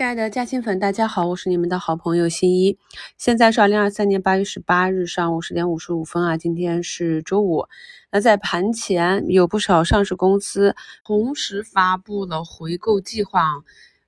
亲爱的嘉兴粉，大家好，我是你们的好朋友新一。现在是二零二三年八月十八日上午十点五十五分啊，今天是周五。那在盘前，有不少上市公司同时发布了回购计划，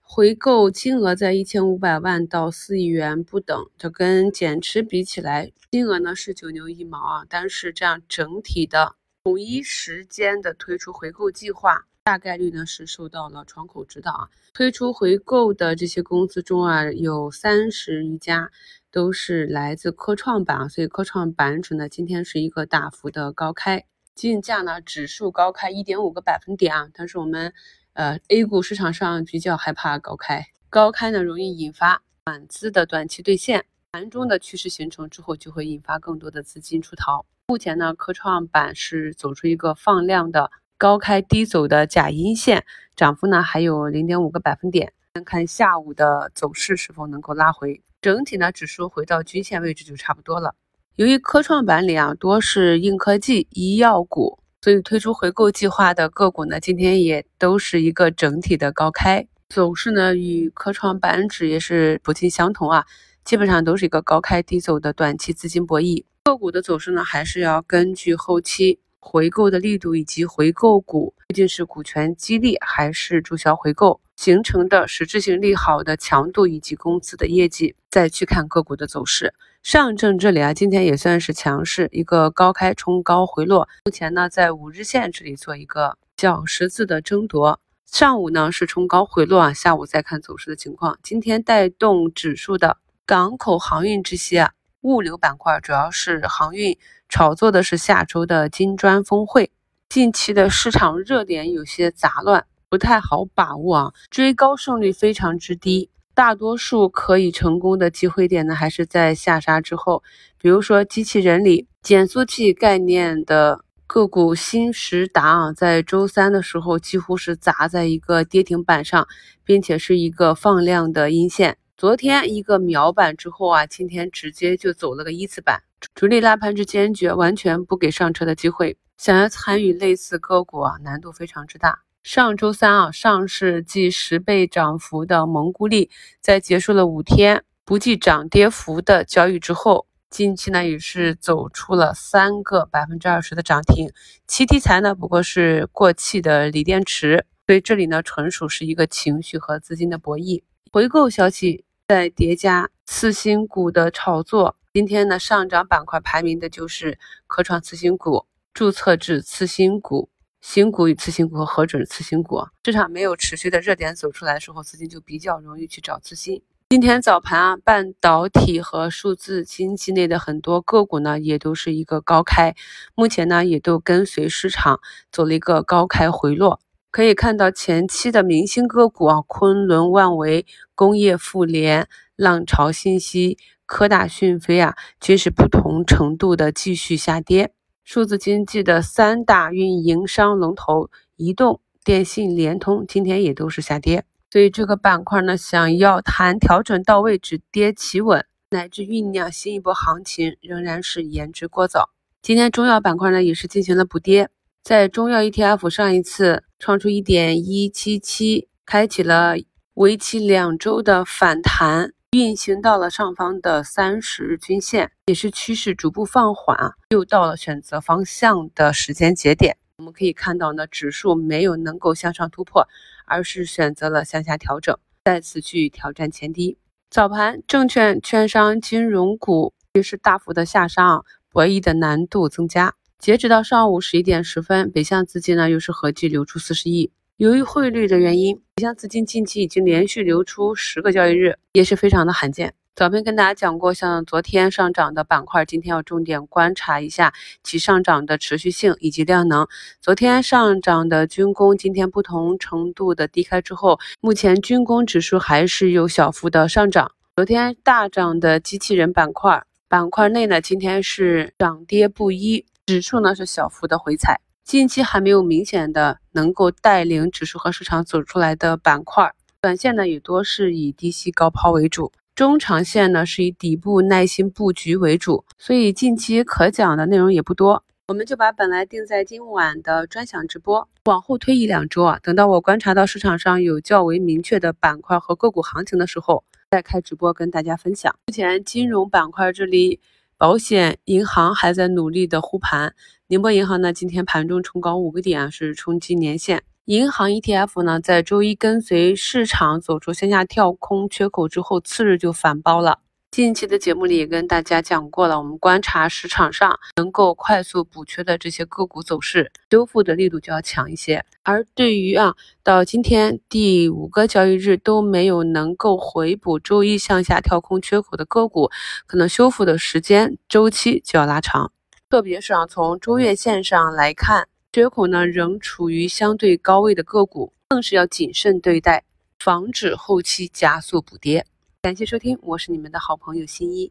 回购金额在一千五百万到四亿元不等。这跟减持比起来，金额呢是九牛一毛啊，但是这样整体的统一时间的推出回购计划。大概率呢是受到了窗口指导啊，推出回购的这些公司中啊，有三十余家都是来自科创板，所以科创板指呢今天是一个大幅的高开，竞价呢指数高开一点五个百分点啊，但是我们呃 A 股市场上比较害怕高开，高开呢容易引发短资的短期兑现，盘中的趋势形成之后就会引发更多的资金出逃。目前呢科创板是走出一个放量的。高开低走的假阴线，涨幅呢还有零点五个百分点。看看下午的走势是否能够拉回，整体呢指数回到均线位置就差不多了。由于科创板里啊多是硬科技、医药股，所以推出回购计划的个股呢今天也都是一个整体的高开走势呢，与科创板指也是不尽相同啊，基本上都是一个高开低走的短期资金博弈。个股的走势呢，还是要根据后期。回购的力度以及回购股究竟是股权激励还是注销回购形成的实质性利好的强度以及公司的业绩，再去看个股的走势。上证这里啊，今天也算是强势，一个高开冲高回落，目前呢在五日线这里做一个小十字的争夺。上午呢是冲高回落啊，下午再看走势的情况。今天带动指数的港口航运这些啊。物流板块主要是航运，炒作的是下周的金砖峰会。近期的市场热点有些杂乱，不太好把握啊，追高胜率非常之低。大多数可以成功的机会点呢，还是在下杀之后。比如说机器人里减速器概念的个股新时达啊，在周三的时候几乎是砸在一个跌停板上，并且是一个放量的阴线。昨天一个秒板之后啊，今天直接就走了个一字板，主力拉盘之坚决，完全不给上车的机会。想要参与类似个股啊，难度非常之大。上周三啊，上市计十倍涨幅的蒙古力，在结束了五天不计涨跌幅的交易之后，近期呢也是走出了三个百分之二十的涨停。其题材呢不过是过气的锂电池，所以这里呢纯属是一个情绪和资金的博弈。回购消息。在叠加次新股的炒作，今天呢上涨板块排名的就是科创次新股、注册制次新股、新股与次新股和核准次新股。市场没有持续的热点走出来的时候，资金就比较容易去找次新。今天早盘啊，半导体和数字经济内的很多个股呢，也都是一个高开，目前呢也都跟随市场走了一个高开回落。可以看到前期的明星个股啊，昆仑万维、工业富联、浪潮信息、科大讯飞啊，均是不同程度的继续下跌。数字经济的三大运营商龙头，移动、电信、联通，今天也都是下跌。所以这个板块呢，想要谈调整到位、止跌企稳，乃至酝酿新一波行情，仍然是言之过早。今天中药板块呢，也是进行了补跌。在中药 ETF 上一次创出一点一七七，开启了为期两周的反弹，运行到了上方的三十日均线，也是趋势逐步放缓，又到了选择方向的时间节点。我们可以看到呢，指数没有能够向上突破，而是选择了向下调整，再次去挑战前低。早盘，证券、券商、金融股也是大幅的下杀，博弈的难度增加。截止到上午十一点十分，北向资金呢又是合计流出四十亿。由于汇率的原因，北向资金近期已经连续流出十个交易日，也是非常的罕见。早篇跟大家讲过，像昨天上涨的板块，今天要重点观察一下其上涨的持续性以及量能。昨天上涨的军工，今天不同程度的低开之后，目前军工指数还是有小幅的上涨。昨天大涨的机器人板块，板块内呢，今天是涨跌不一。指数呢是小幅的回踩，近期还没有明显的能够带领指数和市场走出来的板块，短线呢也多是以低吸高抛为主，中长线呢是以底部耐心布局为主，所以近期可讲的内容也不多。我们就把本来定在今晚的专享直播往后推一两周啊，等到我观察到市场上有较为明确的板块和个股行情的时候，再开直播跟大家分享。目前金融板块这里，保险、银行还在努力的护盘。宁波银行呢，今天盘中冲高五个点，是冲击年线。银行 ETF 呢，在周一跟随市场走出线下跳空缺口之后，次日就反包了。近期的节目里也跟大家讲过了，我们观察市场上能够快速补缺的这些个股走势，修复的力度就要强一些。而对于啊，到今天第五个交易日都没有能够回补周一向下跳空缺口的个股，可能修复的时间周期就要拉长。特别是啊，从周月线上来看，缺口呢仍处于相对高位的个股，更是要谨慎对待，防止后期加速补跌。感谢收听，我是你们的好朋友新一。